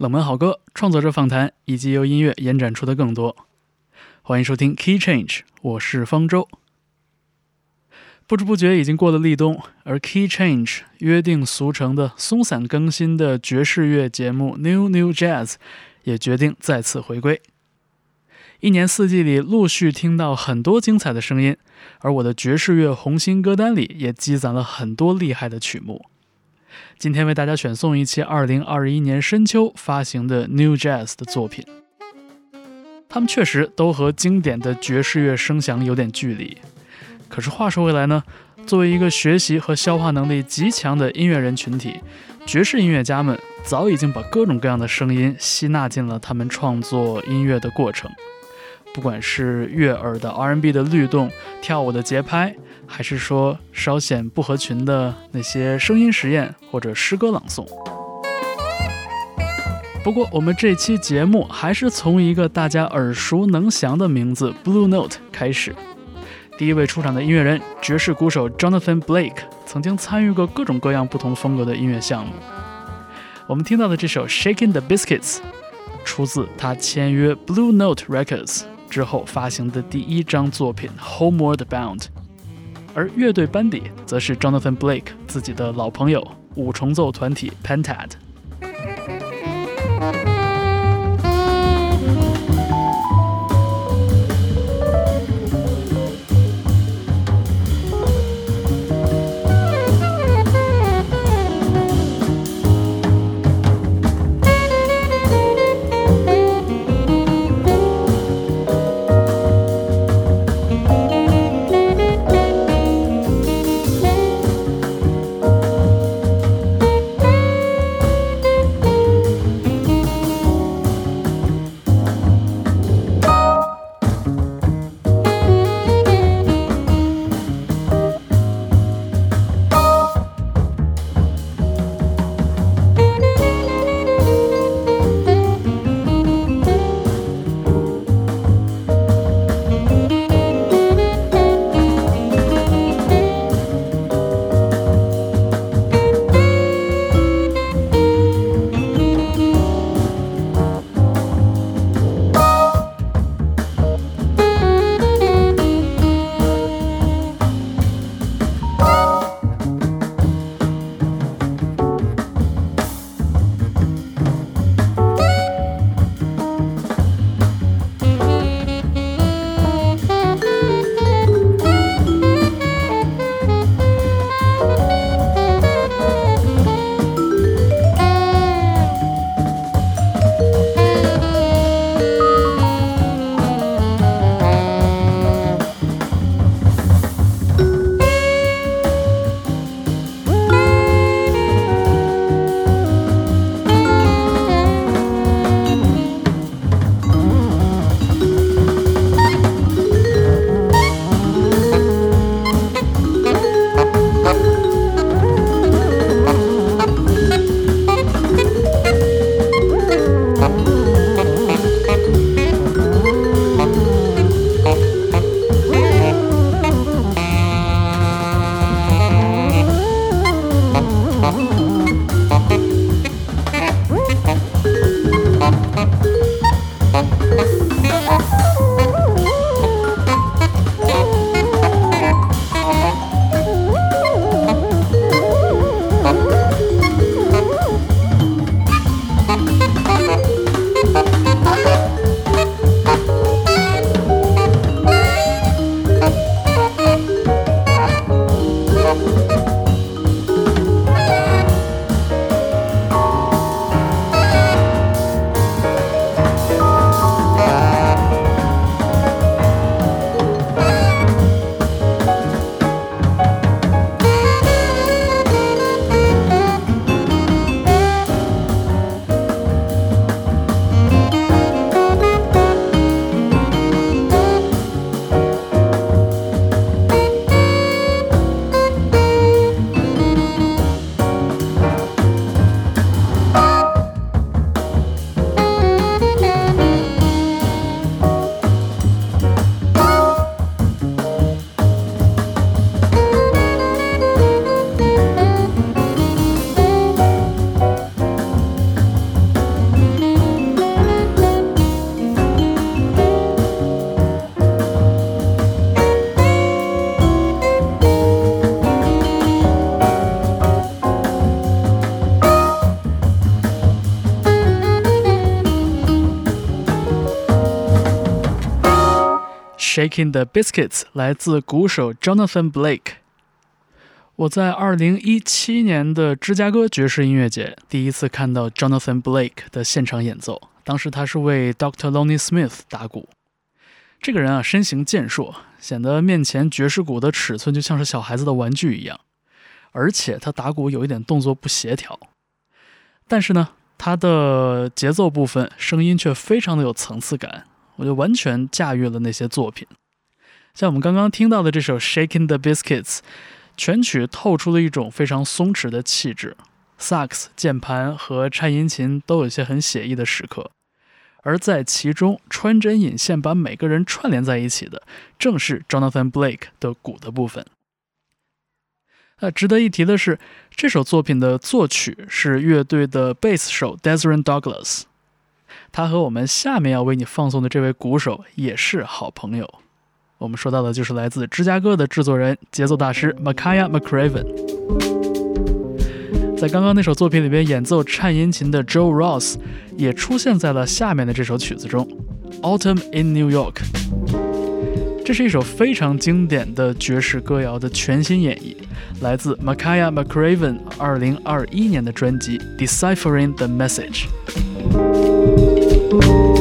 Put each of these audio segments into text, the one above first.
冷门好歌、创作者访谈，以及由音乐延展出的更多。欢迎收听 Key Change，我是方舟。不知不觉已经过了立冬，而 Key Change 约定俗成的松散更新的爵士乐节目 New New Jazz 也决定再次回归。一年四季里陆续听到很多精彩的声音，而我的爵士乐红心歌单里也积攒了很多厉害的曲目。今天为大家选送一期2021年深秋发行的 New Jazz 的作品，他们确实都和经典的爵士乐声响有点距离。可是话说回来呢，作为一个学习和消化能力极强的音乐人群体，爵士音乐家们早已经把各种各样的声音吸纳进了他们创作音乐的过程。不管是悦耳的 R&B 的律动、跳舞的节拍，还是说稍显不合群的那些声音实验或者诗歌朗诵。不过，我们这期节目还是从一个大家耳熟能详的名字 Blue Note 开始。第一位出场的音乐人，爵士鼓手 Jonathan Blake，曾经参与过各种各样不同风格的音乐项目。我们听到的这首《Shaking the Biscuits》，出自他签约 Blue Note Records 之后发行的第一张作品《Homeward Bound》，而乐队班底则是 Jonathan Blake 自己的老朋友五重奏团体 Pentad。Shaking the Biscuits》来自鼓手 Jonathan Blake。我在二零一七年的芝加哥爵士音乐节第一次看到 Jonathan Blake 的现场演奏，当时他是为 Dr. Lonnie Smith 打鼓。这个人啊，身形健硕，显得面前爵士鼓的尺寸就像是小孩子的玩具一样。而且他打鼓有一点动作不协调，但是呢，他的节奏部分声音却非常的有层次感，我就完全驾驭了那些作品。像我们刚刚听到的这首《Shaking the Biscuits》，全曲透出了一种非常松弛的气质，萨克斯、键盘和颤音琴都有些很写意的时刻。而在其中穿针引线把每个人串联在一起的，正是 Jonathan Blake 的鼓的部分。那值得一提的是，这首作品的作曲是乐队的贝斯手 d e s r e n Douglas 他和我们下面要为你放送的这位鼓手也是好朋友。我们说到的就是来自芝加哥的制作人、节奏大师 Makaya McRaven。在刚刚那首作品里边演奏颤音琴的 Joe Ross，也出现在了下面的这首曲子中，《Autumn in New York》。这是一首非常经典的爵士歌谣的全新演绎，来自 Makaya McCraven 二零二一年的专辑《Deciphering the Message》。Autumn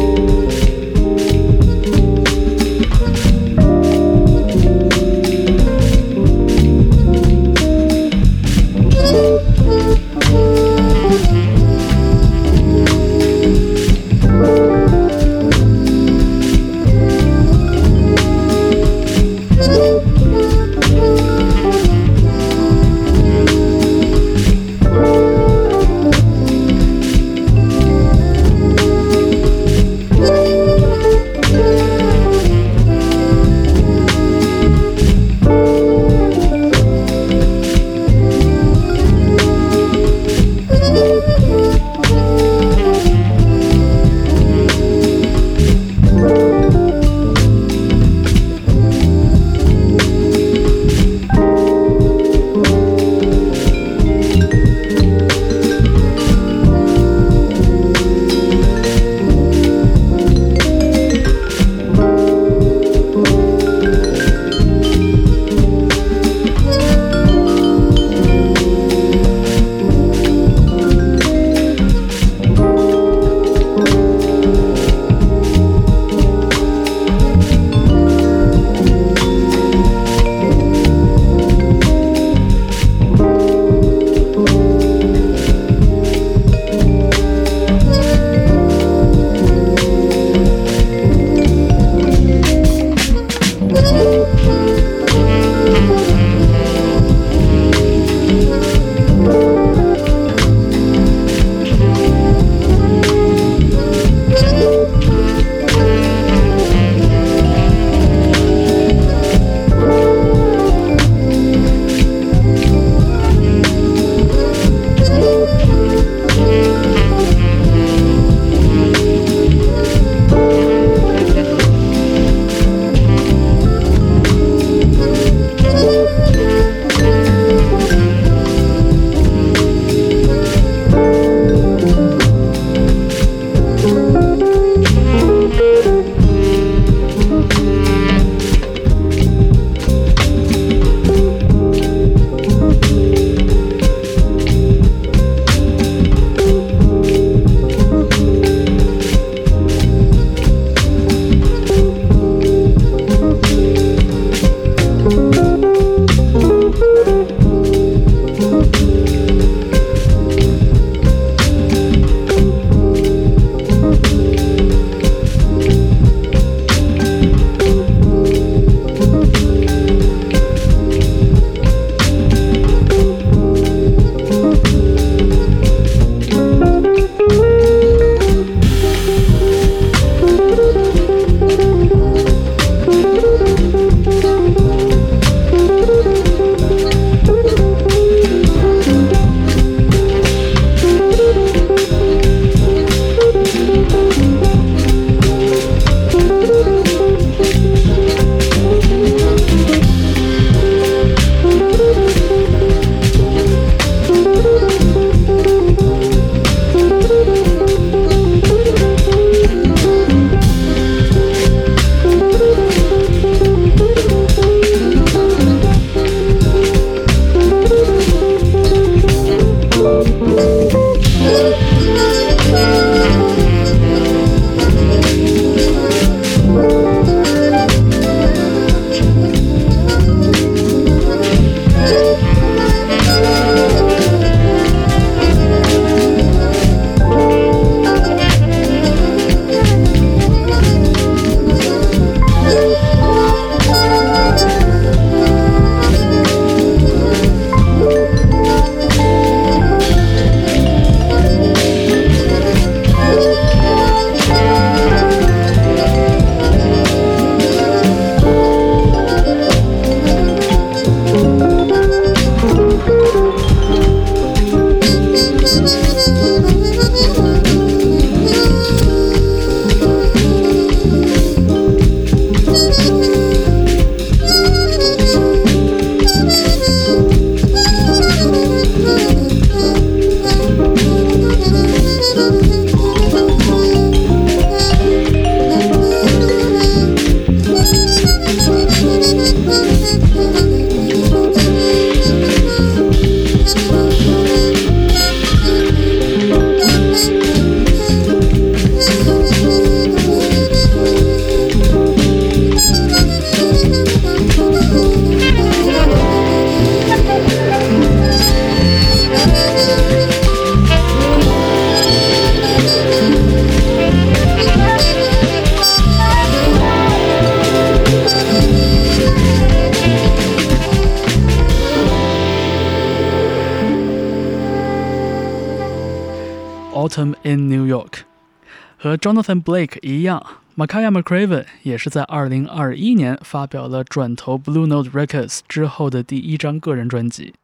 像 Blake 一样，Makaya McRaven 也是在2021年发表了转投 Blue Note Records 之后的第一张个人专辑。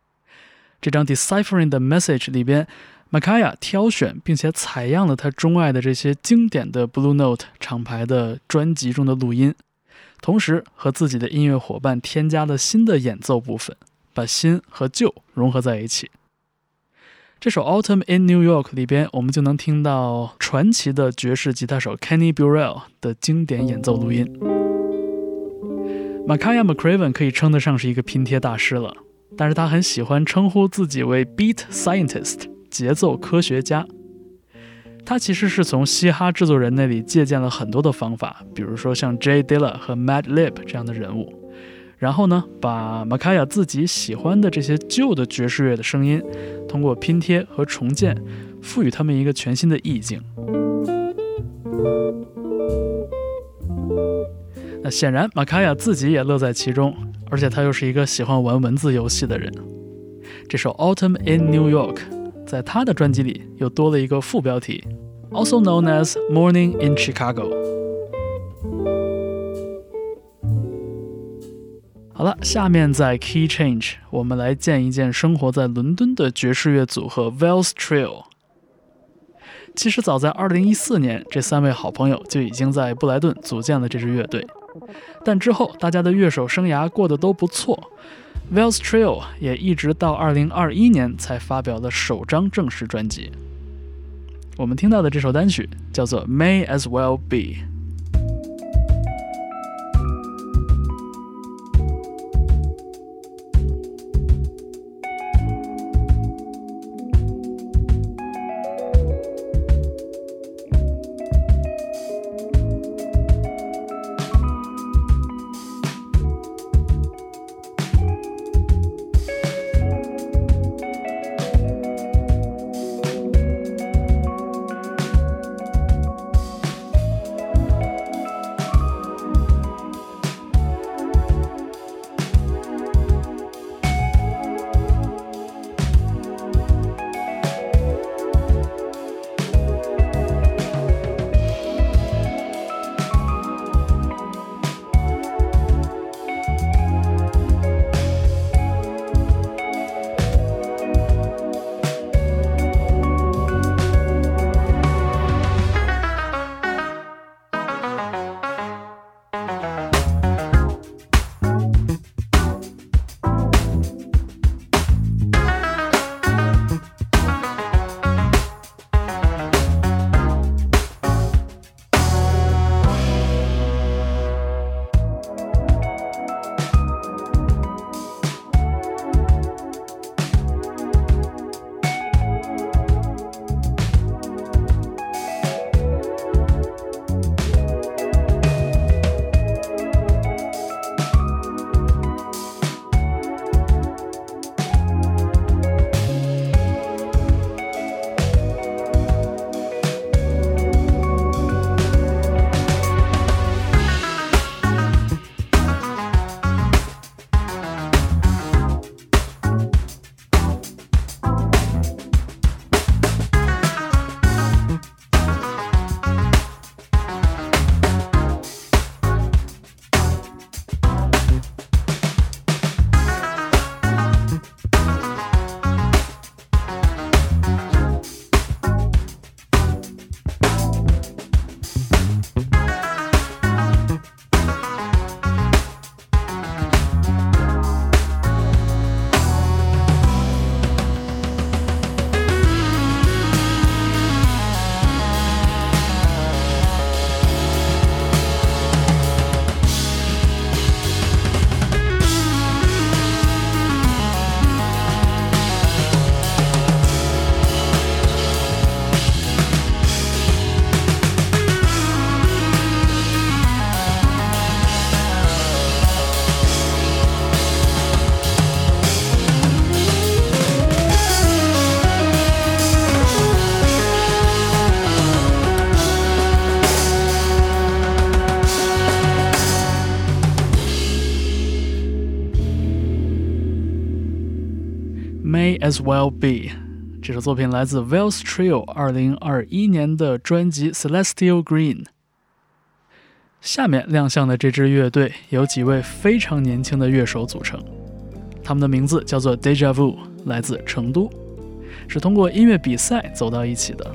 这张《Deciphering the Message》里边，Makaya 挑选并且采样了他钟爱的这些经典的 Blue Note 厂牌的专辑中的录音，同时和自己的音乐伙伴添加了新的演奏部分。把新和旧融合在一起。这首《Autumn in New York》里边，我们就能听到传奇的爵士吉他手 Kenny Burrell 的经典演奏录音。Makaya McRaven 可以称得上是一个拼贴大师了，但是他很喜欢称呼自己为 Beat Scientist，节奏科学家。他其实是从嘻哈制作人那里借鉴了很多的方法，比如说像 Jay Dilla 和 Madlib 这样的人物。然后呢，把马卡亚自己喜欢的这些旧的爵士乐的声音，通过拼贴和重建，赋予他们一个全新的意境。那显然，马卡亚自己也乐在其中，而且他又是一个喜欢玩文字游戏的人。这首《Autumn in New York》在他的专辑里又多了一个副标题，also known as Morning in Chicago。好了，下面在 Key Change，我们来见一见生活在伦敦的爵士乐组合 Wells Trio。其实早在2014年，这三位好朋友就已经在布莱顿组建了这支乐队，但之后大家的乐手生涯过得都不错，Wells Trio 也一直到2021年才发表了首张正式专辑。我们听到的这首单曲叫做 May as Well Be。As well be，这首作品来自 Wells Trio 二零二一年的专辑《Celestial Green》。下面亮相的这支乐队由几位非常年轻的乐手组成，他们的名字叫做 Deja Vu，来自成都，是通过音乐比赛走到一起的。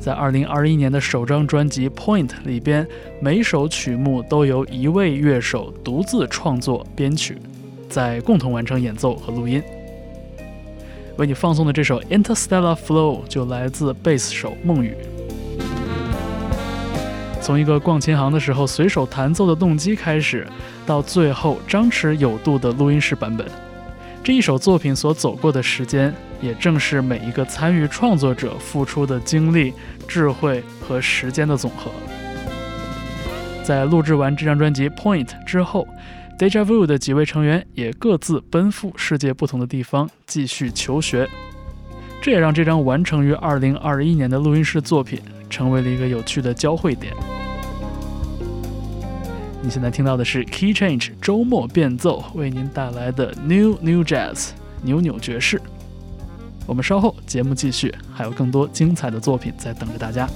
在二零二一年的首张专辑《Point》里边，每首曲目都由一位乐手独自创作编曲，在共同完成演奏和录音。为你放送的这首《Interstellar Flow》就来自贝斯手孟宇。从一个逛琴行的时候随手弹奏的动机开始，到最后张弛有度的录音室版本，这一首作品所走过的时间，也正是每一个参与创作者付出的精力、智慧和时间的总和。在录制完这张专辑《Point》之后，Deja Vu 的几位成员也各自奔赴世界不同的地方继续求学，这也让这张完成于2021年的录音室作品。成为了一个有趣的交汇点。你现在听到的是 Key Change 周末变奏为您带来的 New New Jazz 扭扭爵士。我们稍后节目继续，还有更多精彩的作品在等着大家。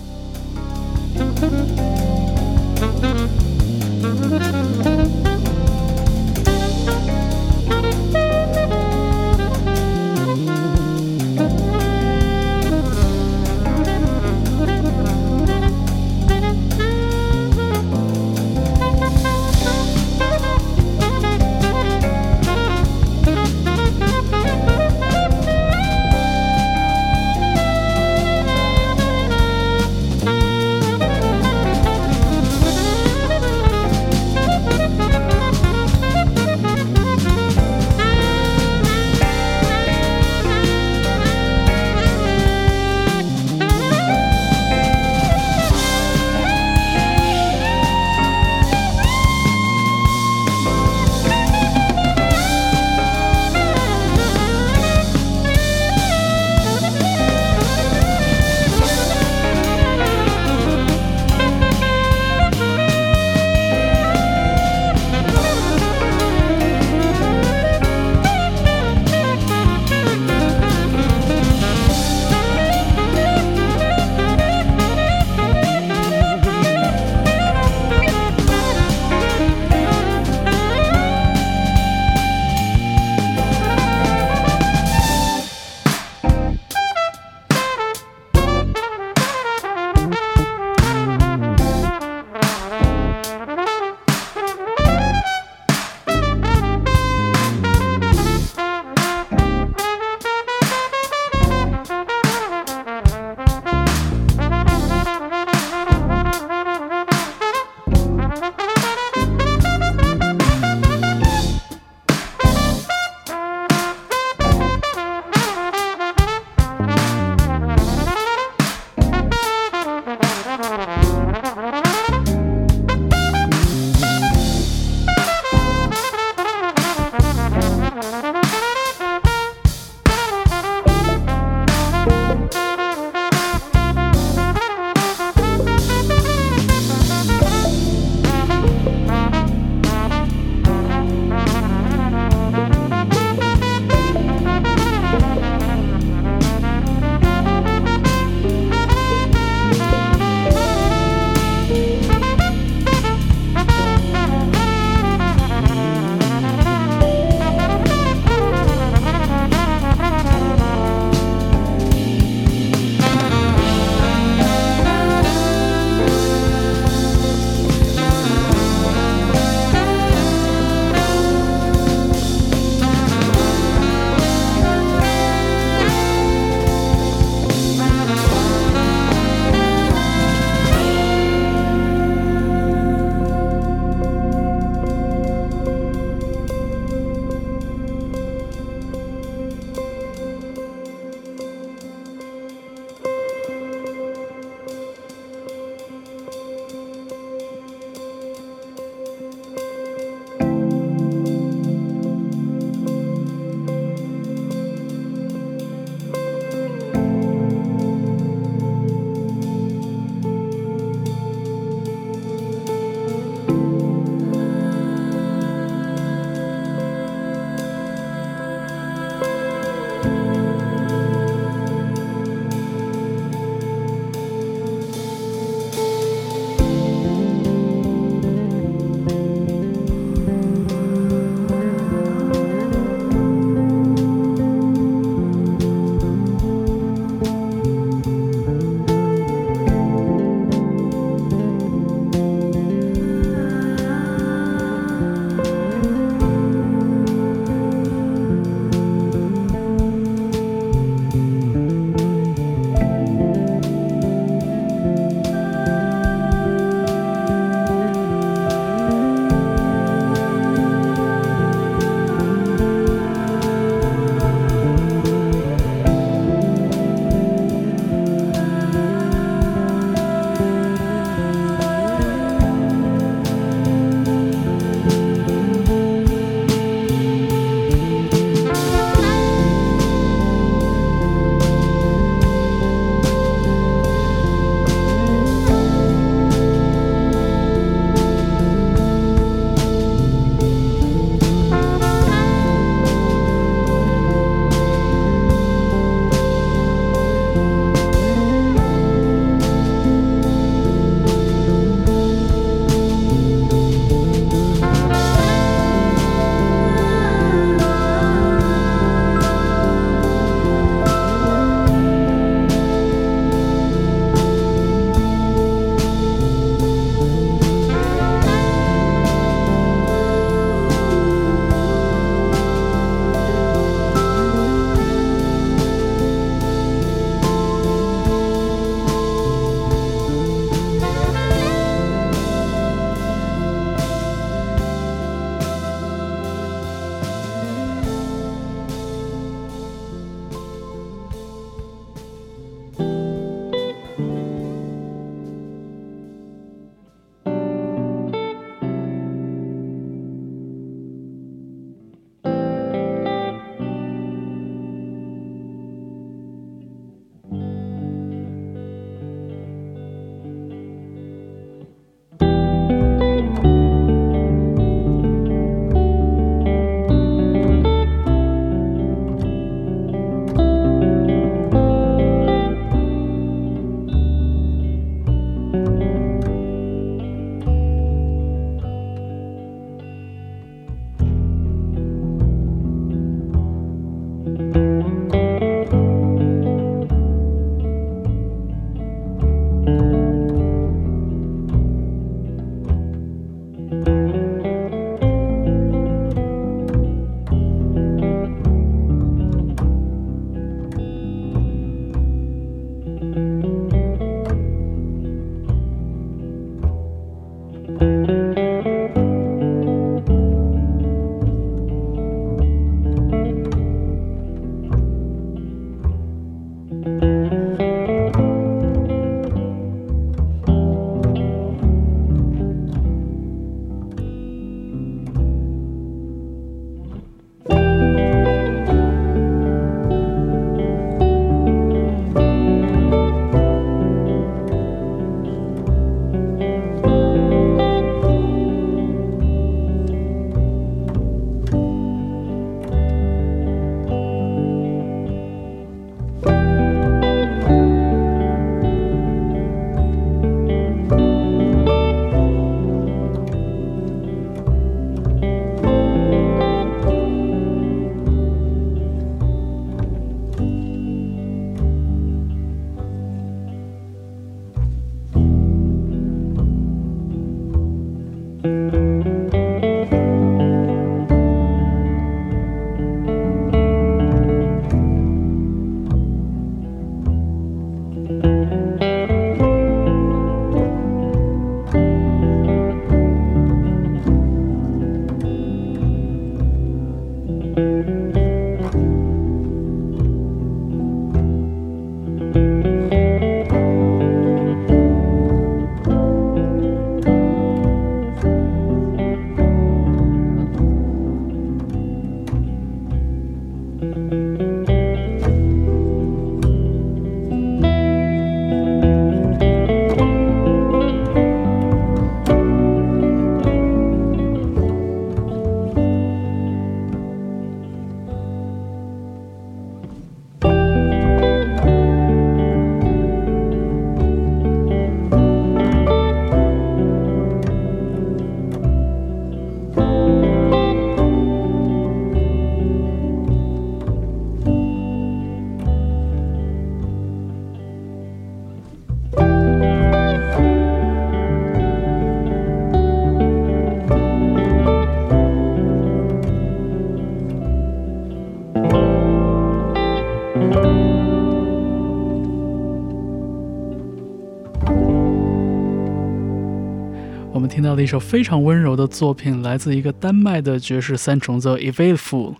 我们听到了一首非常温柔的作品，来自一个丹麦的爵士三重奏 e v a d f u l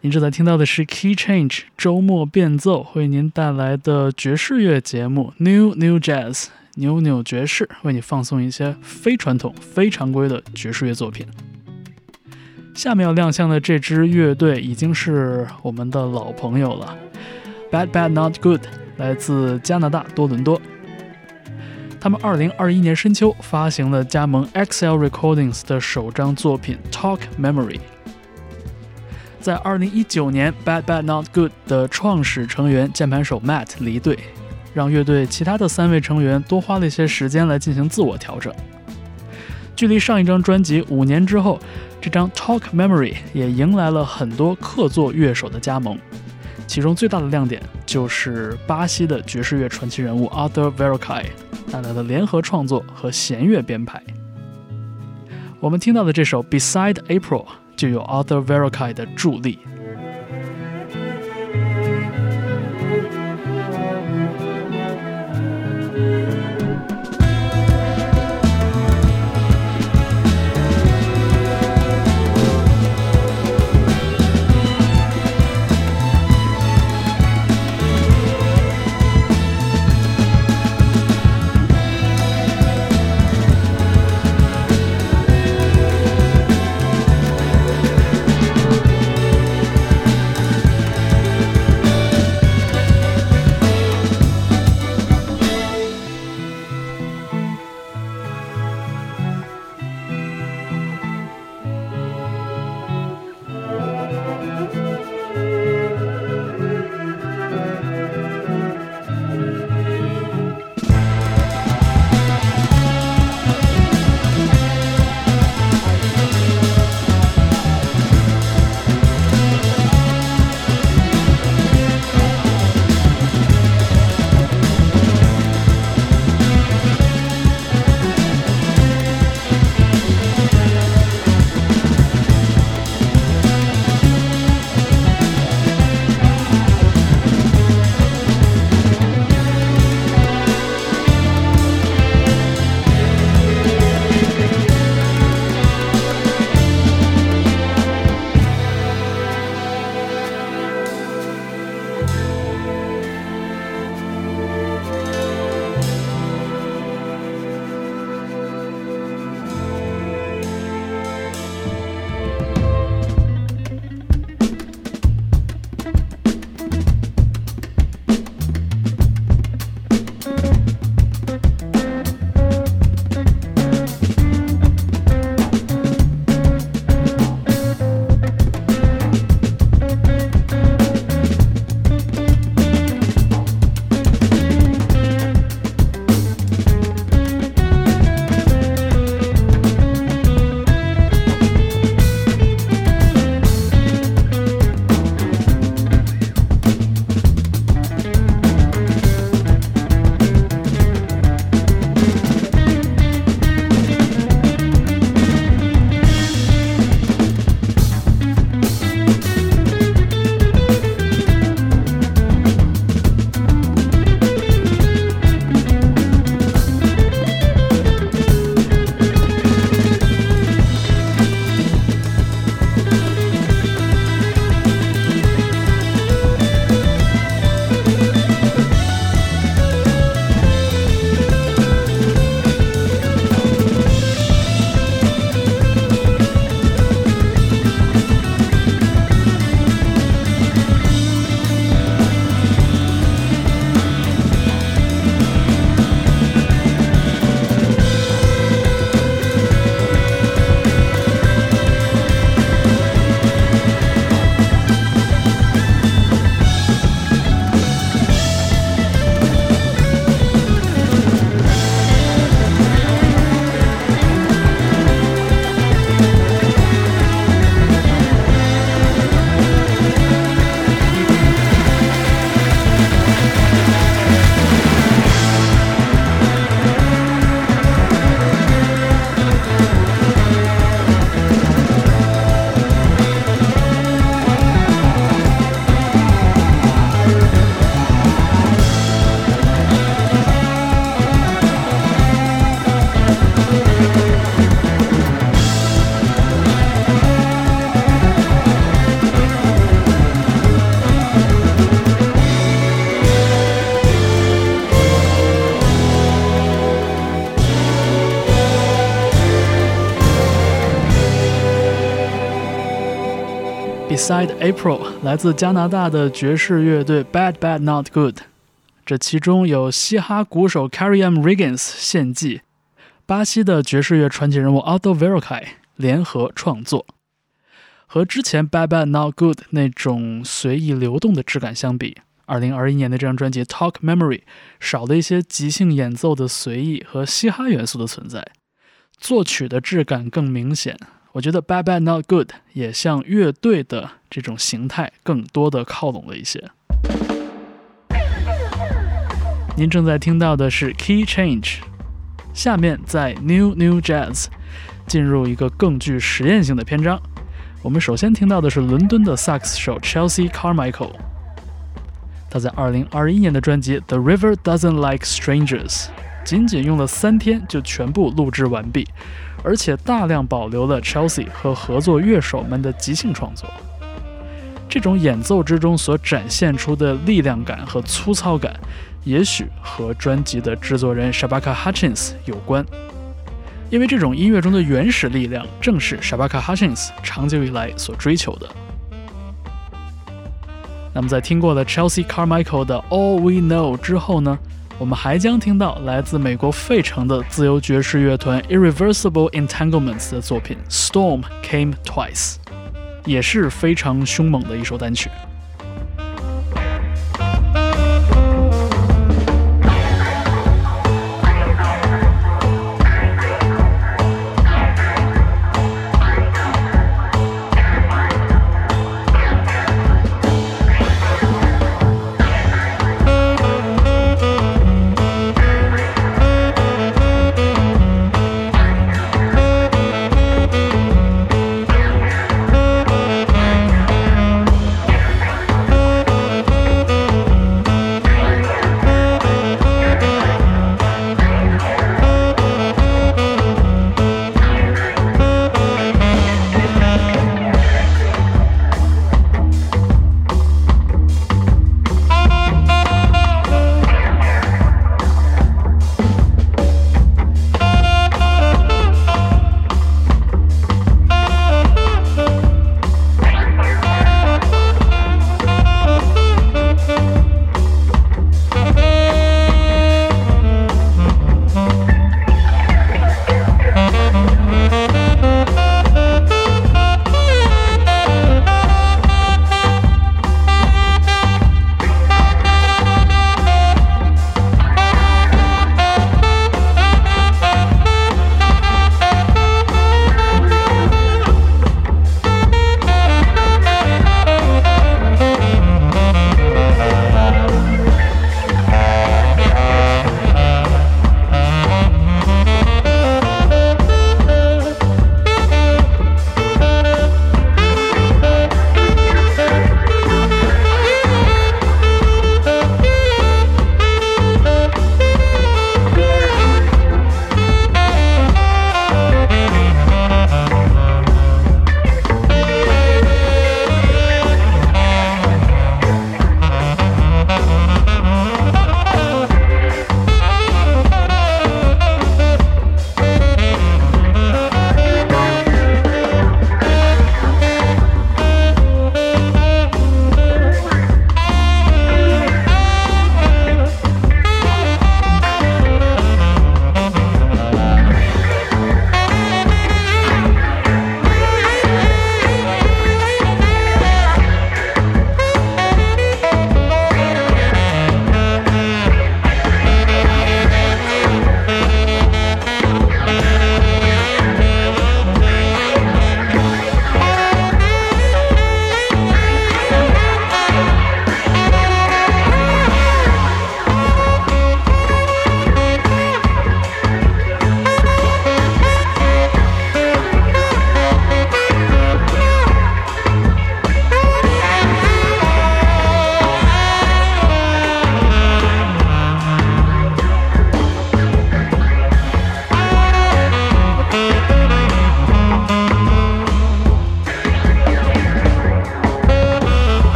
您正在听到的是 Key Change 周末变奏为您带来的爵士乐节目 New New Jazz 扭扭爵士，为你放送一些非传统、非常规的爵士乐作品。下面要亮相的这支乐队已经是我们的老朋友了，Bad Bad Not Good，来自加拿大多伦多。他们二零二一年深秋发行了加盟 XL Recordings 的首张作品《Talk Memory》。在二零一九年，Bad Bad Not Good 的创始成员键盘手 Matt 离队，让乐队其他的三位成员多花了一些时间来进行自我调整。距离上一张专辑五年之后，这张《Talk Memory》也迎来了很多客座乐手的加盟，其中最大的亮点就是巴西的爵士乐传奇人物 Arthur Verocai。带来的联合创作和弦乐编排，我们听到的这首《Beside April》就有 Arthur Verocai 的助力。Side April 来自加拿大的爵士乐队 Bad Bad Not Good，这其中有嘻哈鼓手 Carrie M. Riggins 献祭，巴西的爵士乐传奇人物 Aldo v e r o c a i 联合创作。和之前 Bad Bad Not Good 那种随意流动的质感相比，2021年的这张专辑 Talk Memory 少了一些即兴演奏的随意和嘻哈元素的存在，作曲的质感更明显。我觉得 Bad Bad Not Good 也像乐队的这种形态更多的靠拢了一些。您正在听到的是 Key Change，下面在 New New Jazz 进入一个更具实验性的篇章。我们首先听到的是伦敦的萨克斯手 Chelsea Carmichael，他在2021年的专辑 The River Doesn't Like Strangers 仅仅用了三天就全部录制完毕。而且大量保留了 Chelsea 和合作乐手们的即兴创作，这种演奏之中所展现出的力量感和粗糙感，也许和专辑的制作人 Shabaka Hutchins 有关，因为这种音乐中的原始力量正是 Shabaka Hutchins 长久以来所追求的。那么在听过了 Chelsea Carmichael 的 All We Know 之后呢？我们还将听到来自美国费城的自由爵士乐团 Irreversible Entanglements 的作品《Storm Came Twice》，也是非常凶猛的一首单曲。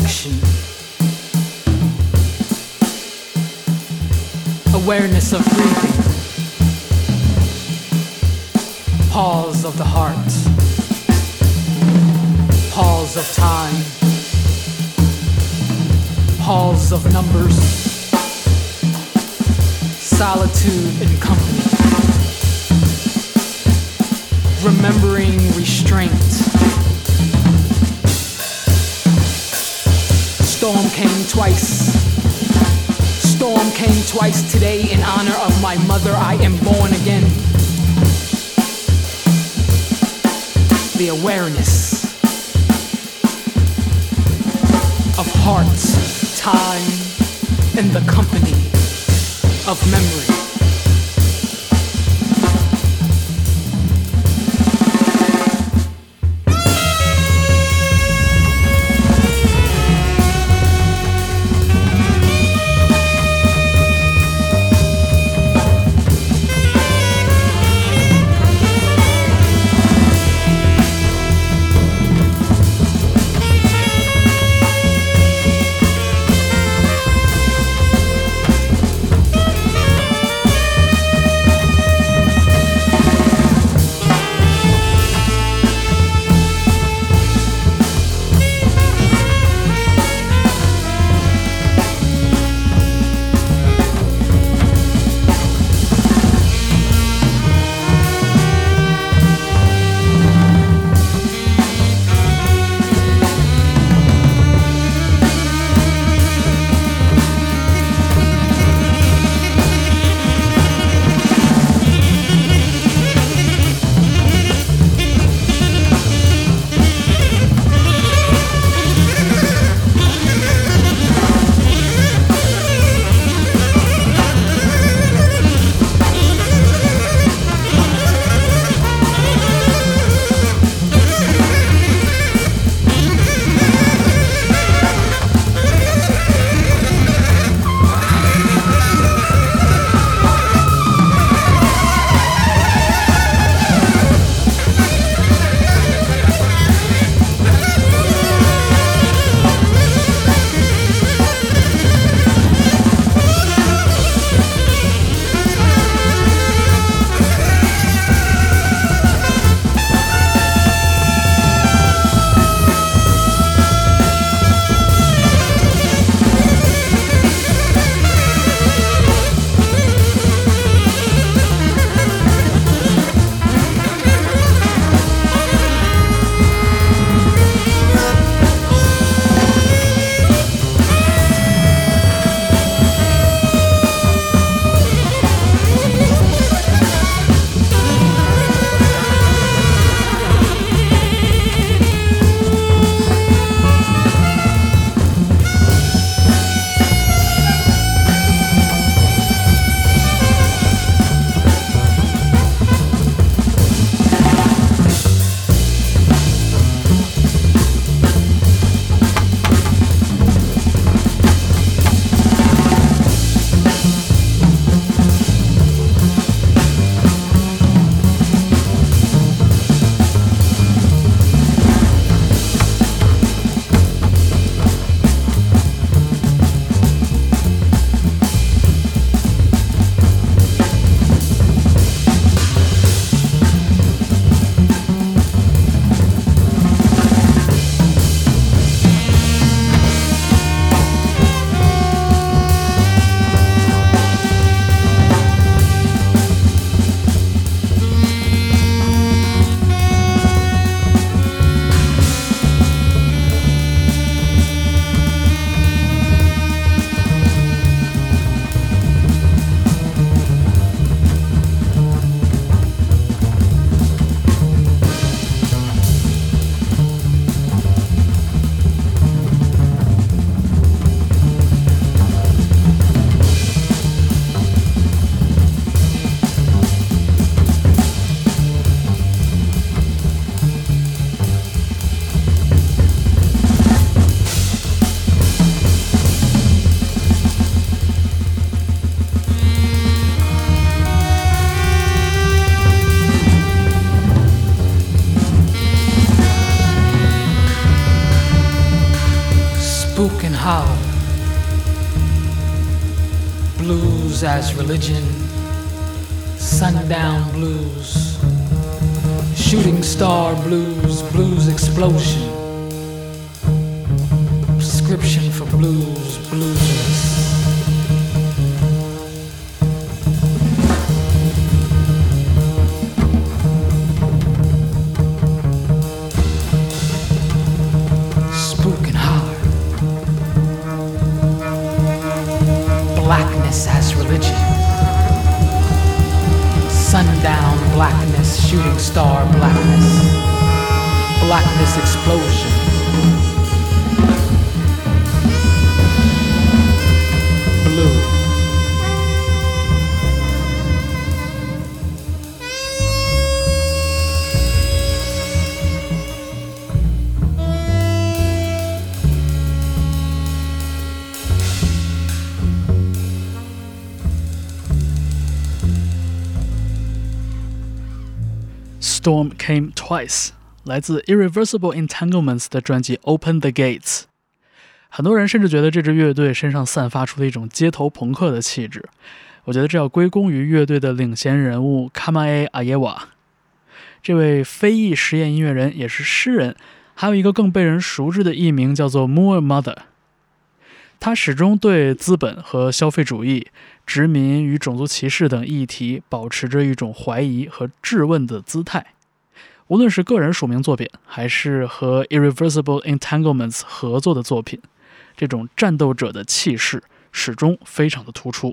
Recollection, awareness of breathing, pause of the heart, pause of time, pause of numbers, twice today in honor of my mother. I am born again. The awareness of heart, time, and the company of memory. Hollow. Blues as religion. Sundown blues. Shooting star blues. Blues explosion. Prescription for blues. Blues. Blackness explosion. Blue. Storm Came Twice，来自 Irreversible Entanglements 的专辑《Open the Gates》。很多人甚至觉得这支乐队身上散发出了一种街头朋克的气质。我觉得这要归功于乐队的领衔人物 Kamae Ayewa。这位非裔实验音乐人也是诗人，还有一个更被人熟知的艺名叫做 Moor Mother。他始终对资本和消费主义、殖民与种族歧视等议题保持着一种怀疑和质问的姿态。无论是个人署名作品，还是和 Irreversible Entanglements 合作的作品，这种战斗者的气势始终非常的突出。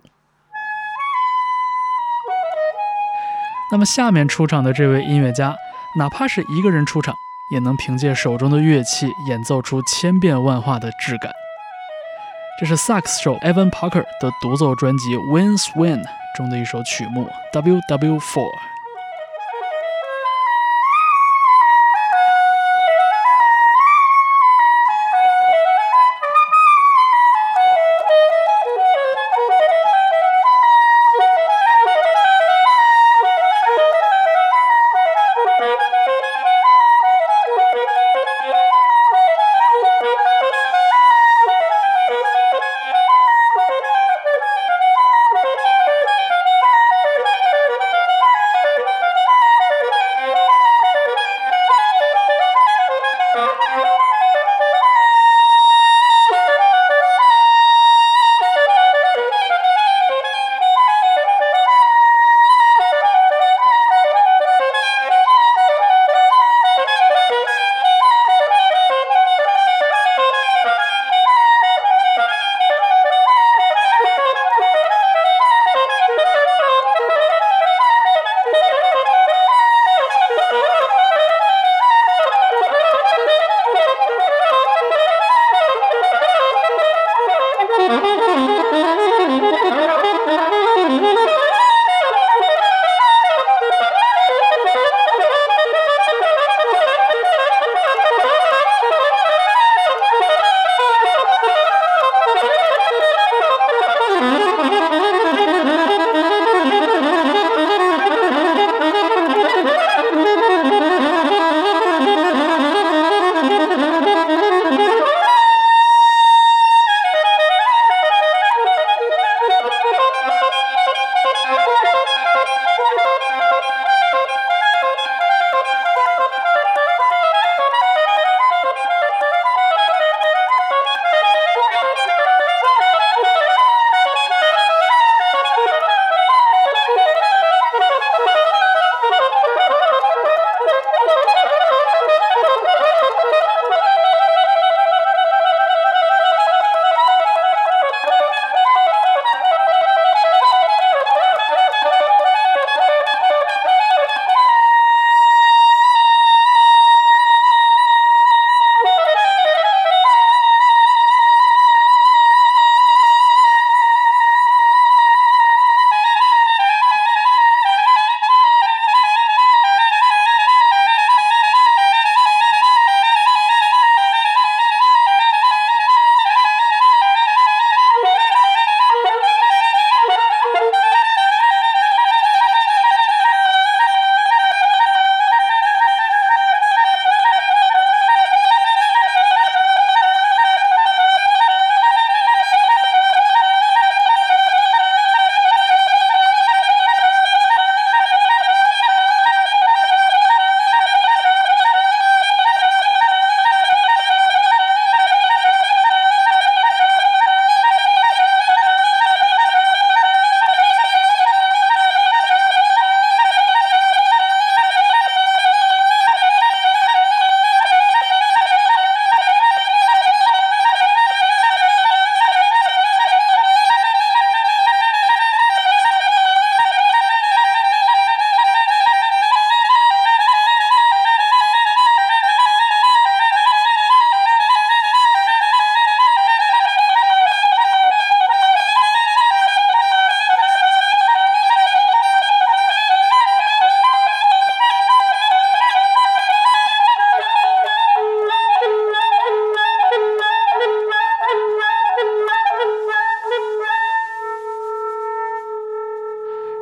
那么下面出场的这位音乐家，哪怕是一个人出场，也能凭借手中的乐器演奏出千变万化的质感。这是萨克斯手 Evan Parker 的独奏专辑《WINS WIN》中的一首曲目 W W Four。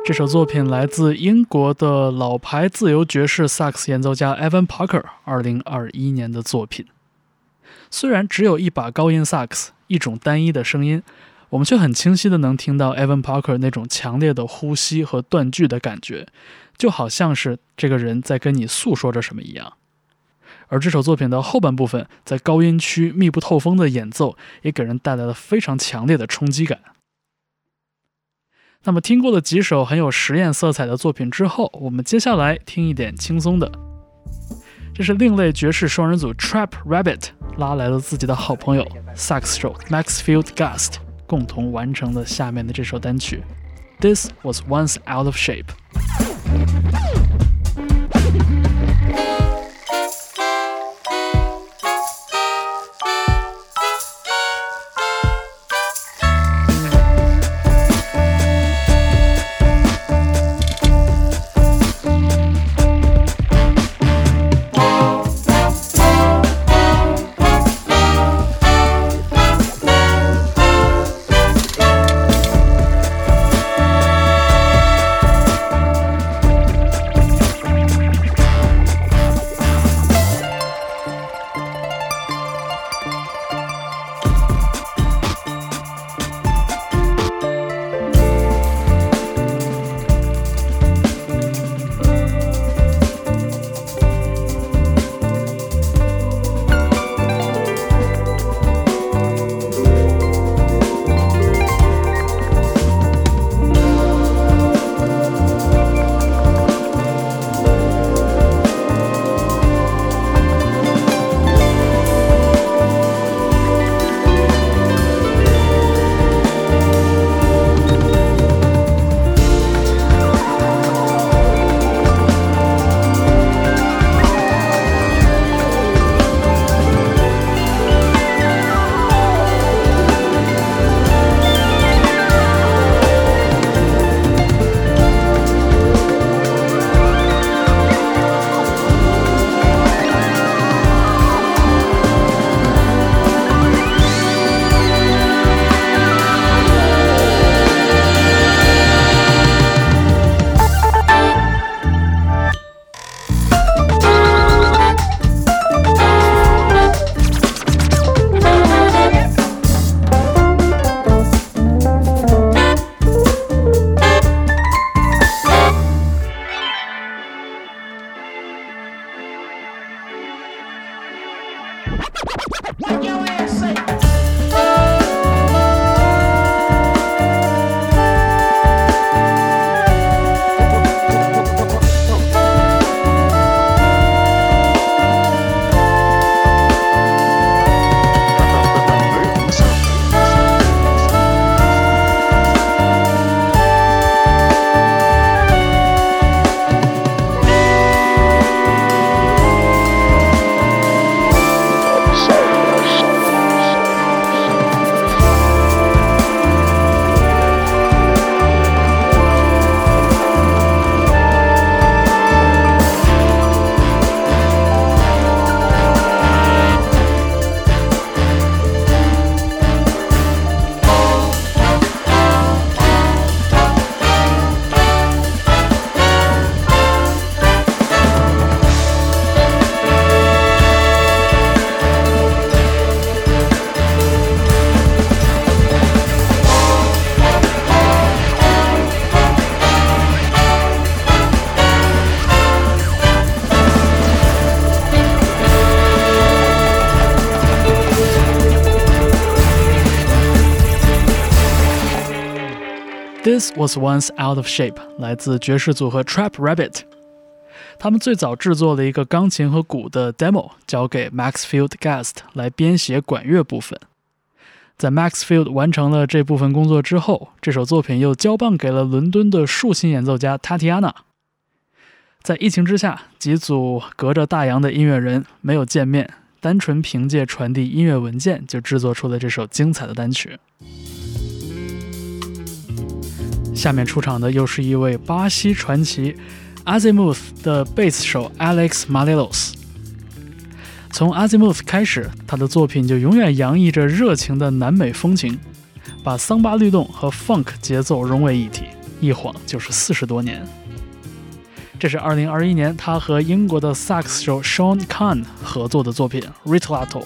这首作品来自英国的老牌自由爵士萨克斯演奏家 Evan Parker，二零二一年的作品。虽然只有一把高音萨克斯，一种单一的声音，我们却很清晰的能听到 Evan Parker 那种强烈的呼吸和断句的感觉，就好像是这个人在跟你诉说着什么一样。而这首作品的后半部分，在高音区密不透风的演奏，也给人带来了非常强烈的冲击感。那么，听过了几首很有实验色彩的作品之后，我们接下来听一点轻松的。这是另类爵士双人组 Trap Rabbit 拉来了自己的好朋友萨克斯手 Maxfield Gust，共同完成的下面的这首单曲。This was once out of shape。This was once out of shape，来自爵士组合 Trap Rabbit。他们最早制作了一个钢琴和鼓的 demo，交给 Maxfield Guest 来编写管乐部分。在 Maxfield 完成了这部分工作之后，这首作品又交棒给了伦敦的竖琴演奏家 Tatiana。在疫情之下，几组隔着大洋的音乐人没有见面，单纯凭借传递音乐文件就制作出了这首精彩的单曲。下面出场的又是一位巴西传奇 Azimuth 的贝斯手 Alex m a l i l o s。从 Azimuth 开始，他的作品就永远洋溢着热情的南美风情，把桑巴律动和 funk 节奏融为一体。一晃就是四十多年。这是2021年他和英国的萨克斯手 Sean Khan 合作的作品《Ritlato》。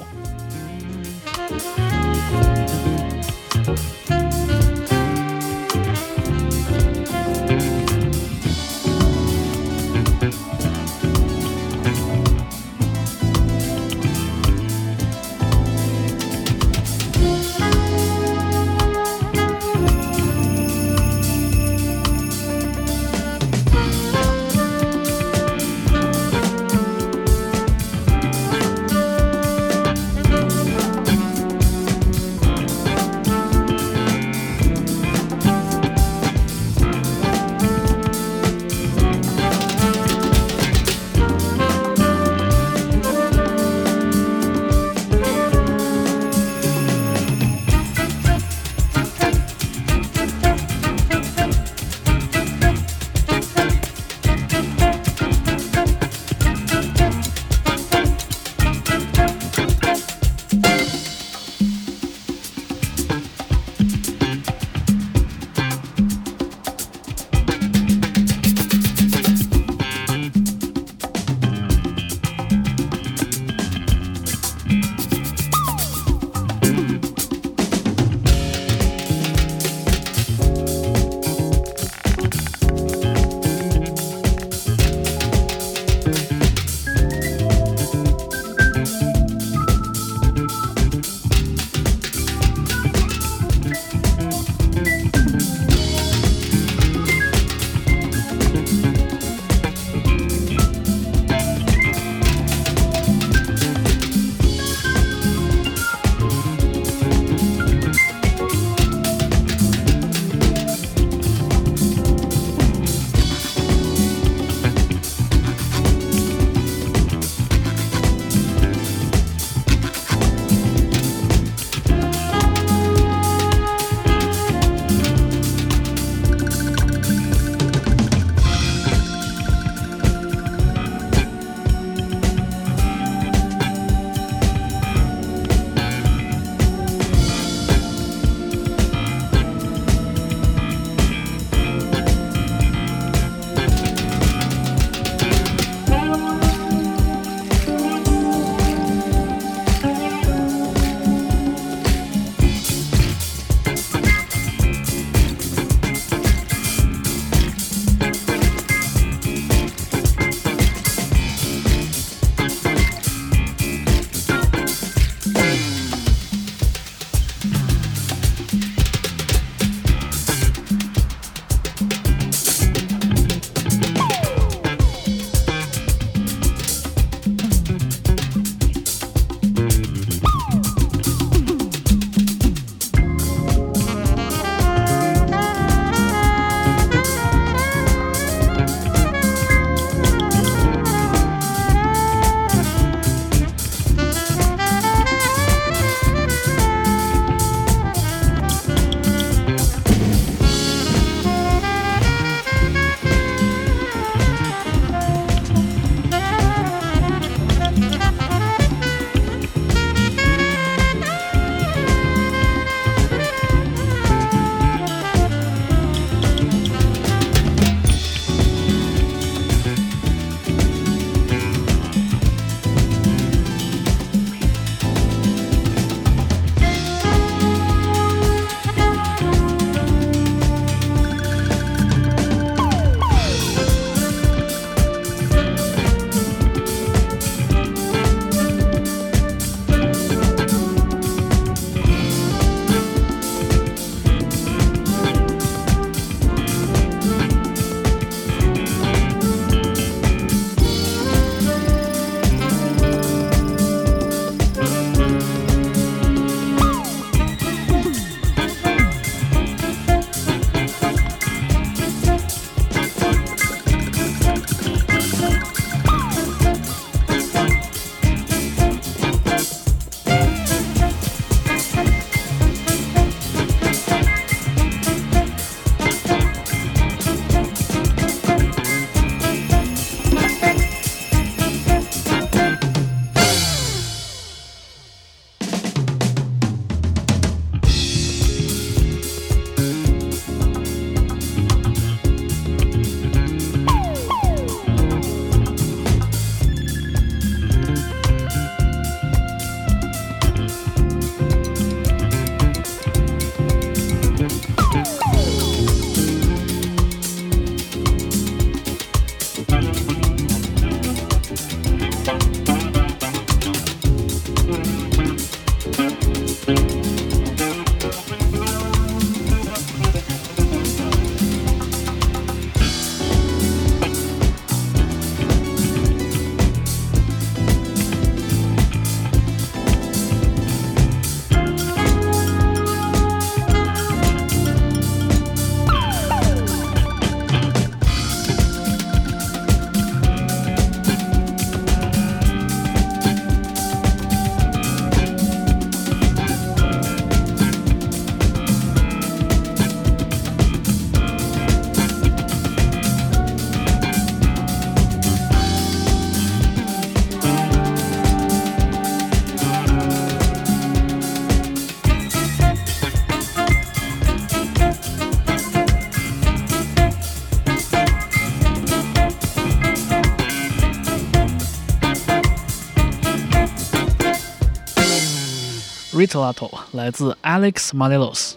Ritolato 来自 Alex Malilos。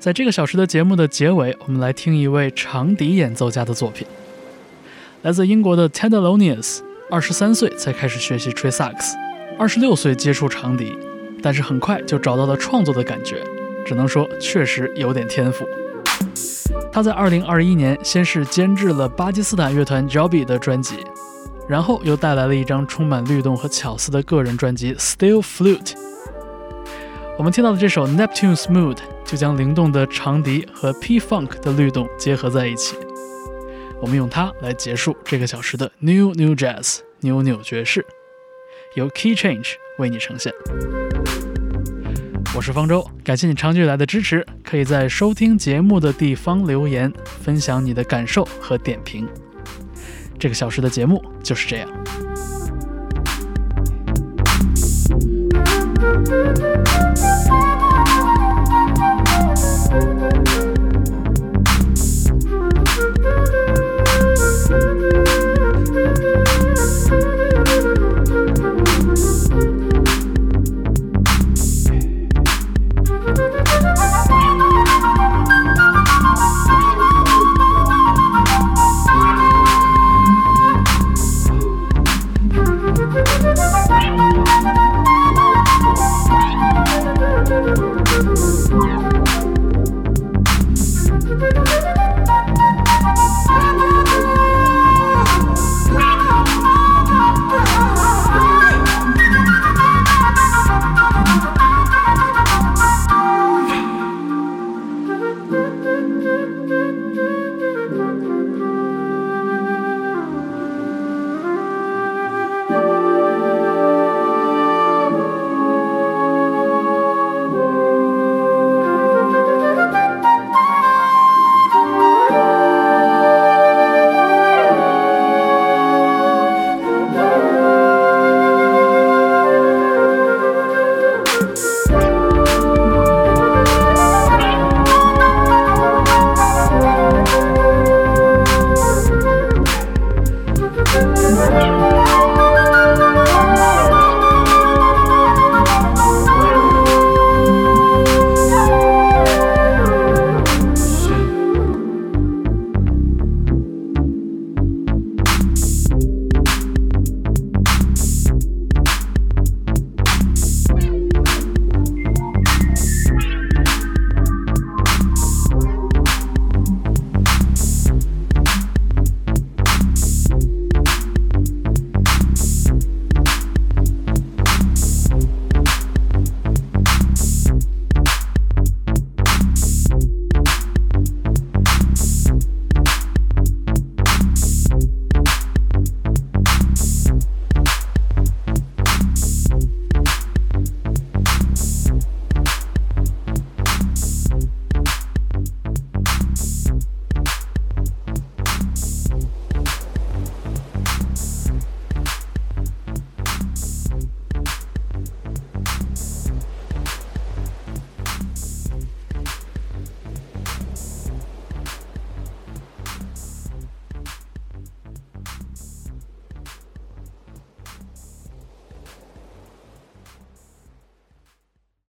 在这个小时的节目的结尾，我们来听一位长笛演奏家的作品。来自英国的 t e d e l o n i u s 二十三岁才开始学习吹萨克斯，二十六岁接触长笛，但是很快就找到了创作的感觉，只能说确实有点天赋。他在二零二一年先是监制了巴基斯坦乐团 Joby 的专辑，然后又带来了一张充满律动和巧思的个人专辑 Still Flute。我们听到的这首 Neptune's Mood 就将灵动的长笛和 P Funk 的律动结合在一起。我们用它来结束这个小时的 New New Jazz 扭扭爵士，由 Key Change 为你呈现。我是方舟，感谢你长久以来的支持，可以在收听节目的地方留言，分享你的感受和点评。这个小时的节目就是这样。